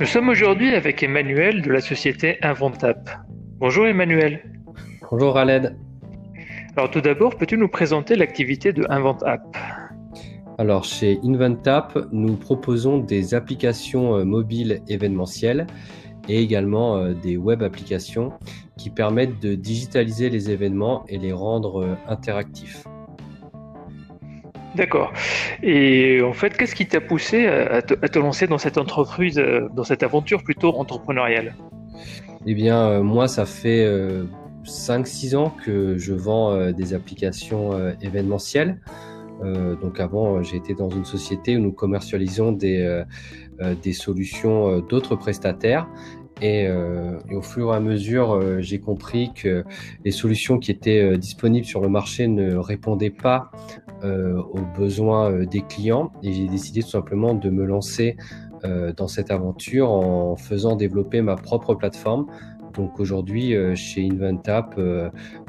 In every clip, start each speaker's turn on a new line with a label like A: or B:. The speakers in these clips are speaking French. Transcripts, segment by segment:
A: Nous sommes aujourd'hui avec Emmanuel de la société Inventap. Bonjour Emmanuel.
B: Bonjour Aled.
A: Alors tout d'abord, peux-tu nous présenter l'activité de Inventap?
B: Alors chez Inventap, nous proposons des applications euh, mobiles événementielles et également euh, des web applications qui permettent de digitaliser les événements et les rendre euh, interactifs.
A: D'accord. Et en fait, qu'est-ce qui t'a poussé à te, lancer dans cette entreprise, euh, dans cette aventure plutôt entrepreneuriale?
B: Eh bien, moi, ça fait 5-6 ans que je vends des applications événementielles. donc avant, j'ai été dans une société où nous commercialisions des, des solutions d'autres prestataires. Euh, et, au fur et à mesure, euh, j'ai compris que les solutions qui étaient euh, disponibles sur le marché ne répondaient pas aux besoins des clients. Et j'ai décidé tout simplement de me lancer dans cette aventure en faisant développer ma propre plateforme. Donc aujourd'hui, chez Inventap,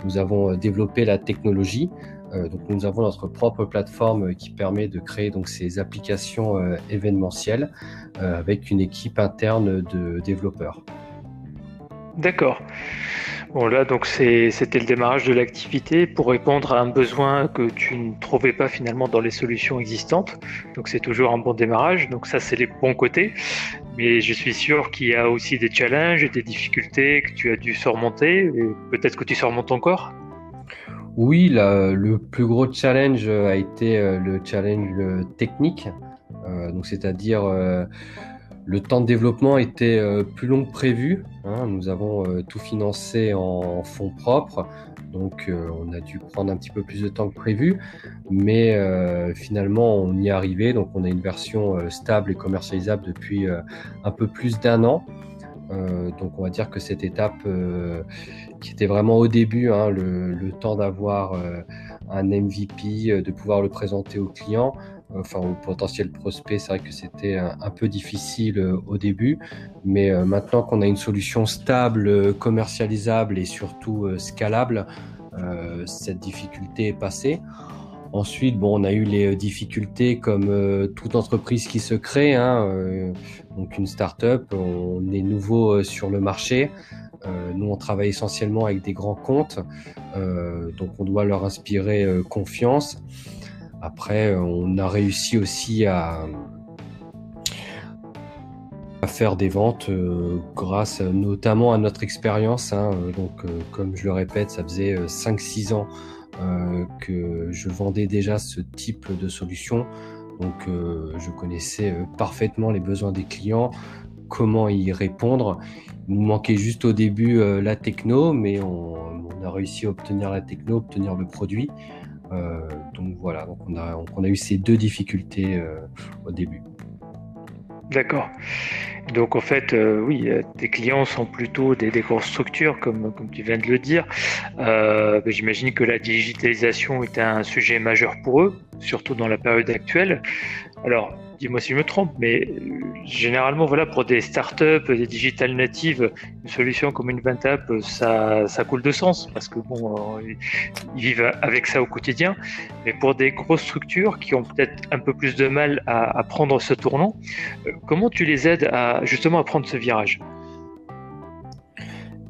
B: nous avons développé la technologie. Donc nous avons notre propre plateforme qui permet de créer donc ces applications événementielles avec une équipe interne de développeurs.
A: D'accord. Bon là donc c'était le démarrage de l'activité pour répondre à un besoin que tu ne trouvais pas finalement dans les solutions existantes. Donc c'est toujours un bon démarrage. Donc ça c'est les bons côtés. Mais je suis sûr qu'il y a aussi des challenges et des difficultés que tu as dû surmonter peut-être que tu surmontes encore?
B: Oui, le plus gros challenge a été euh, le challenge technique. Euh, c'est-à-dire euh, le temps de développement était euh, plus long que prévu. Hein. Nous avons euh, tout financé en fonds propres, donc euh, on a dû prendre un petit peu plus de temps que prévu, mais finalement on y est arrivé. Donc on a une version stable et commercialisable depuis un peu plus d'un an. Donc on va dire que cette étape qui était vraiment au début, hein, le, temps d'avoir un MVP, de pouvoir le présenter aux clients, enfin au potentiel prospect, c'est vrai que c'était un, peu difficile euh, au début, mais euh, maintenant qu'on a une solution stable, euh, commercialisable et surtout scalable, cette difficulté est passée. Ensuite, bon, on a eu les difficultés comme toute entreprise qui se crée. Hein, donc une start-up, on est nouveau sur le marché. nous, on travaille essentiellement avec des grands comptes, donc on doit leur inspirer confiance. Après, on a réussi aussi à, faire des ventes euh, grâce notamment à notre expérience. Hein. Donc, euh, comme je le répète, ça faisait 5-6 euh, ans que je vendais déjà ce type de solution. Donc, je connaissais parfaitement les besoins des clients, comment y répondre. Il nous manquait juste au début la techno, mais on, a réussi à obtenir la techno, obtenir le produit. Euh, donc voilà, donc on, a, eu ces deux difficultés euh, au début.
A: D'accord. Donc en fait, euh, oui, tes clients sont plutôt des, grosses structures, comme, comme tu viens de le dire. J'imagine que la digitalisation est un sujet majeur pour eux, surtout dans la période actuelle. Alors, dis-moi si je me trompe, mais euh, généralement, voilà, pour des startups, des digital natives, une solution comme une Ventap, ça, ça coule de sens parce que bon, euh, ils vivent avec ça au quotidien. Mais pour des grosses structures qui ont peut-être un peu plus de mal à, prendre ce tournant, euh, comment tu les aides à justement à prendre ce virage?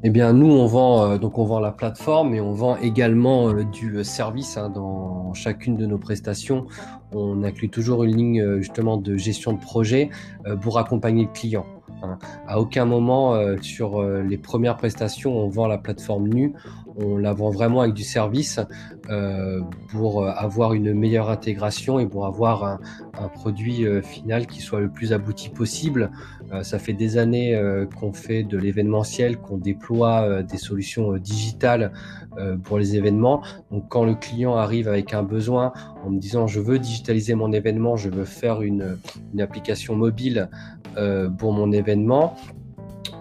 B: Eh bien, nous, on vend donc on vend la plateforme et on vend également du service hein, dans chacune de nos prestations on inclut toujours une ligne euh, justement de gestion de projet euh, pour accompagner le client. Hein. À aucun moment euh, sur les premières prestations, on vend la plateforme nue. On la vend vraiment avec du service pour avoir une meilleure intégration et pour avoir un, produit final qui soit le plus abouti possible. ça fait des années qu'on fait de l'événementiel, qu'on déploie des solutions digitales pour les événements. Donc quand le client arrive avec un besoin en me disant je veux digitaliser mon événement, je veux faire une, application mobile euh, pour mon événement.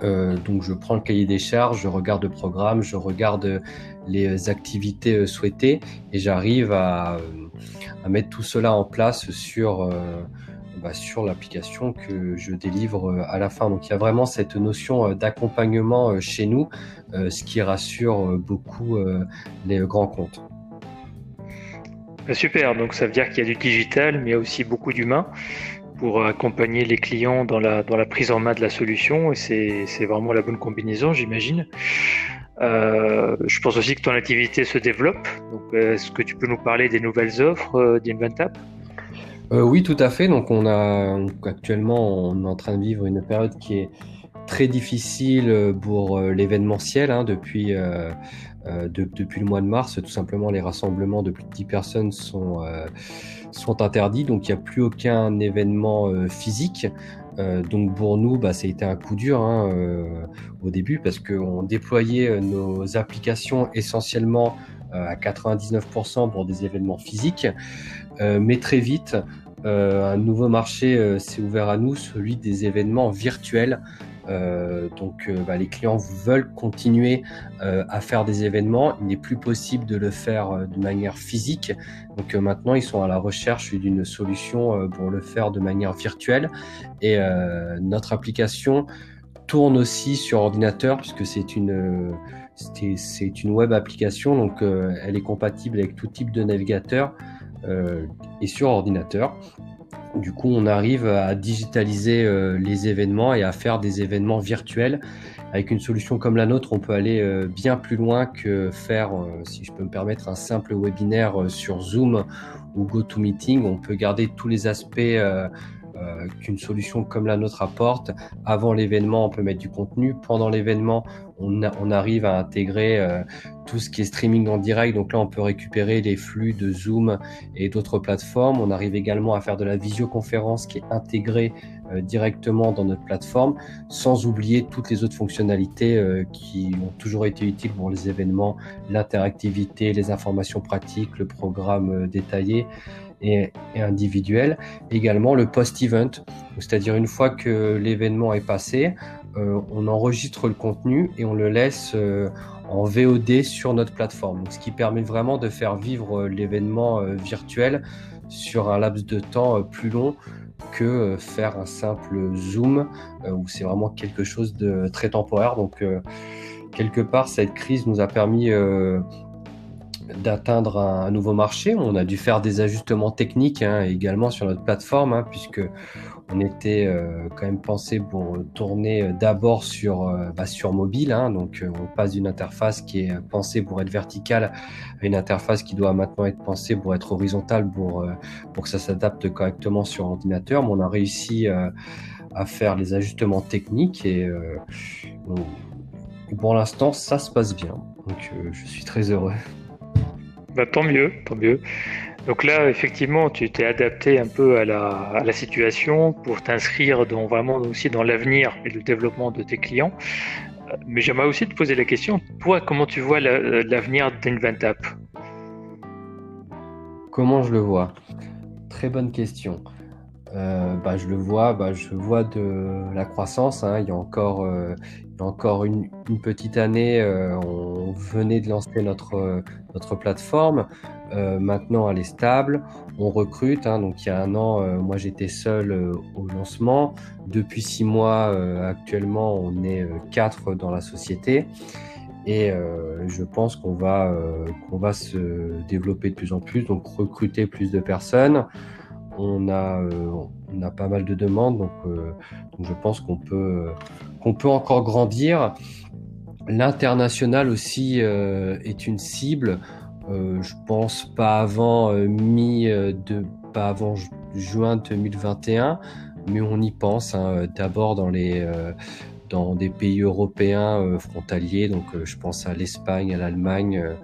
B: Euh, donc je prends le cahier des charges, je regarde le programme, je regarde les activités euh, souhaitées et j'arrive à, mettre tout cela en place sur, bah, sur l'application que je délivre à la fin. Donc il y a vraiment cette notion d'accompagnement chez nous, ce qui rassure beaucoup les grands comptes.
A: Super, donc ça veut dire qu'il y a du digital, mais il y a aussi beaucoup d'humains pour accompagner les clients dans la, dans la prise en main de la solution et c'est vraiment la bonne combinaison, j'imagine. Euh, je pense aussi que ton activité se développe. Donc, est-ce que tu peux nous parler des nouvelles offres euh, d'InventApp
B: euh, Oui, tout à fait. Donc, on a actuellement, on est en train de vivre une période qui est très difficile pour l'événementiel hein, depuis euh, depuis le mois de mars, tout simplement, les rassemblements de plus de 10 personnes sont, euh, sont interdits, donc il n'y a plus aucun événement euh, physique. donc pour nous, bah, ça a été un coup dur hein, au début parce qu'on déployait nos applications essentiellement à 99% pour des événements physiques, mais très vite, un nouveau marché s'est ouvert à nous, celui des événements virtuels. Euh, donc euh, bah, les clients veulent continuer euh, à faire des événements. Il n'est plus possible de le faire de manière physique. Donc maintenant, ils sont à la recherche d'une solution pour le faire de manière virtuelle. Et notre application tourne aussi sur ordinateur puisque c'est une c'est une web application. Donc elle est compatible avec tout type de navigateur et sur ordinateur. Du coup, on arrive à digitaliser euh, les événements et à faire des événements virtuels. Avec une solution comme la nôtre, on peut aller euh, bien plus loin que faire, euh, si je peux me permettre, un simple webinaire sur Zoom ou GoToMeeting. On peut garder tous les aspects euh, qu'une solution comme la nôtre apporte. Avant l'événement, on peut mettre du contenu. Pendant l'événement, on, arrive à intégrer euh, tout ce qui est streaming en direct. Donc là, on peut récupérer les flux de Zoom et d'autres plateformes. On arrive également à faire de la visioconférence qui est intégrée directement dans notre plateforme, sans oublier toutes les autres fonctionnalités qui ont toujours été utiles pour les événements, l'interactivité, les informations pratiques, le programme détaillé et, individuel. Également le post-event, c'est-à-dire une fois que l'événement est passé, euh, on enregistre le contenu et on le laisse euh, en VOD sur notre plateforme. ce qui permet vraiment de faire vivre euh, l'événement virtuel sur un laps de temps plus long que faire un simple zoom où c'est vraiment quelque chose de très temporaire. Donc quelque part, cette crise nous a permis d'atteindre un, nouveau marché. On a dû faire des ajustements techniques hein, également sur notre plateforme, hein, puisque on était euh, quand même pensé pour tourner d'abord sur, euh, bah, sur mobile. Hein. donc euh, on passe d'une interface qui est pensée pour être verticale à une interface qui doit maintenant être pensée pour être horizontale pour, pour que ça s'adapte correctement sur ordinateur. Mais on a réussi à faire les ajustements techniques et pour l'instant ça se passe bien. Donc je suis très heureux.
A: Bah, tant mieux, tant mieux. Donc là, effectivement, tu t'es adapté un peu à la, la situation pour t'inscrire dans, vraiment aussi dans l'avenir et le développement de tes clients. Euh, mais j'aimerais aussi te poser la question, toi, comment tu vois l'avenir d'InventApp
B: Comment je le vois? Très bonne question. Euh, bah, je le vois, bah, je vois de la croissance. Hein. Il y a encore, euh, encore une, petite année, euh, on venait de lancer notre, notre plateforme. Maintenant, elle est stable. On recrute. Hein. donc, il y a un an, moi, j'étais seul au lancement. Depuis six mois, actuellement, on est quatre dans la société. Et je pense qu'on va, qu'on va se développer de plus en plus, donc recruter plus de personnes on a, euh, on a pas mal de demandes, donc, euh, je pense qu'on peut, qu'on peut encore grandir. L'international aussi euh, est une cible. Je pense pas avant mi de pas avant juin 2021, mais on y pense. Hein, d'abord dans les dans des pays européens frontaliers, donc je pense à l'Espagne, à l'Allemagne,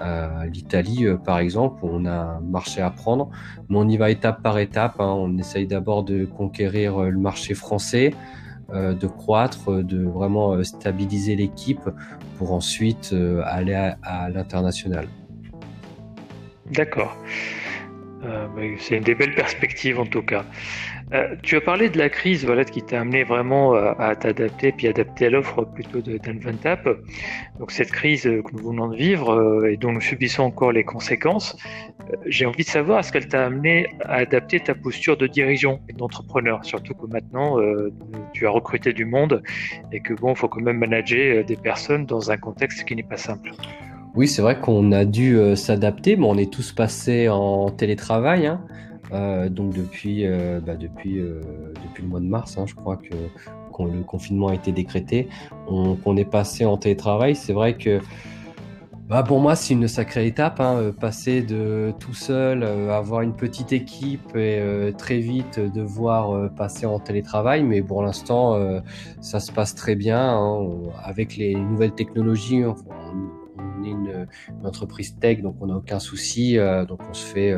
B: à l'Italie, euh, par exemple, où on a un marché à prendre. Mais on y va étape par étape. Hein. On essaye d'abord de conquérir euh, le marché français, euh, de croître, de vraiment stabiliser l'équipe pour ensuite aller à, l'international.
A: D'accord. c'est une des belles perspectives en tout cas. Euh, tu as parlé de la crise voilà, qui t'a amené vraiment euh, à, t'adapter puis adapter à l'offre plutôt d'Inventap. Donc cette crise que nous venons de vivre et dont nous subissons encore les conséquences, euh, j'ai envie de savoir est-ce qu'elle t'a amené à adapter ta posture de dirigeant et d'entrepreneur, surtout que maintenant tu as recruté du monde et que bon, faut quand même manager des personnes dans un contexte qui n'est pas simple.
B: Oui, c'est vrai qu'on a dû s'adapter, mais on est tous passés en télétravail. Hein. donc depuis, bah, depuis, depuis le mois de mars, hein, je crois que quand le confinement a été décrété, qu'on est passé en télétravail. C'est vrai que bah pour moi, c'est une sacrée étape, hein, euh, passer de tout seul, euh, avoir une petite équipe et euh, très vite devoir passer en télétravail. Mais pour l'instant, ça se passe très bien. Avec les nouvelles technologies, on, une, entreprise tech, donc on n'a aucun souci. donc on se fait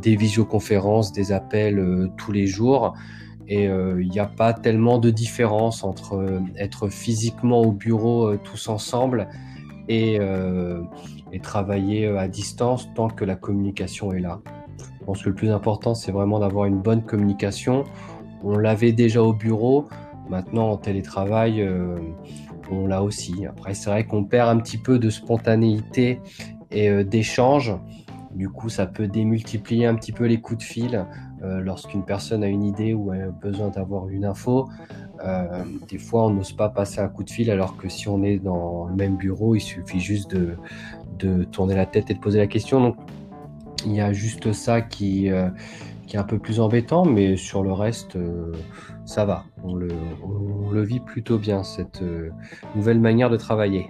B: des visioconférences, des appels tous les jours. Et il n'y a pas tellement de différence entre être physiquement au bureau tous ensemble euh, et, travailler euh, à distance tant que la communication est là. Je pense que le plus important, c'est vraiment d'avoir une bonne communication. On l'avait déjà au bureau, maintenant en télétravail, euh, on l'a aussi. Après, c'est vrai qu'on perd un petit peu de spontanéité et d'échange. Du coup, ça peut démultiplier un petit peu les coups de fil lorsqu'une personne a une idée ou a besoin d'avoir une info. Euh, des fois, on n'ose pas passer un coup de fil, alors que si on est dans le même bureau, il suffit juste de, tourner la tête et de poser la question. Donc, il y a juste ça qui, euh, qui est un peu plus embêtant, mais sur le reste, euh, ça va. On le, on le, vit plutôt bien, cette nouvelle manière de travailler.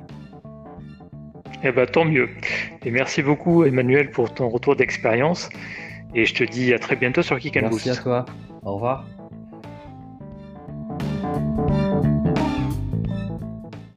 A: Eh ben, tant mieux. Et merci beaucoup, Emmanuel, pour ton retour d'expérience. Et je te dis à très bientôt sur Kick
B: Merci à toi. Au revoir.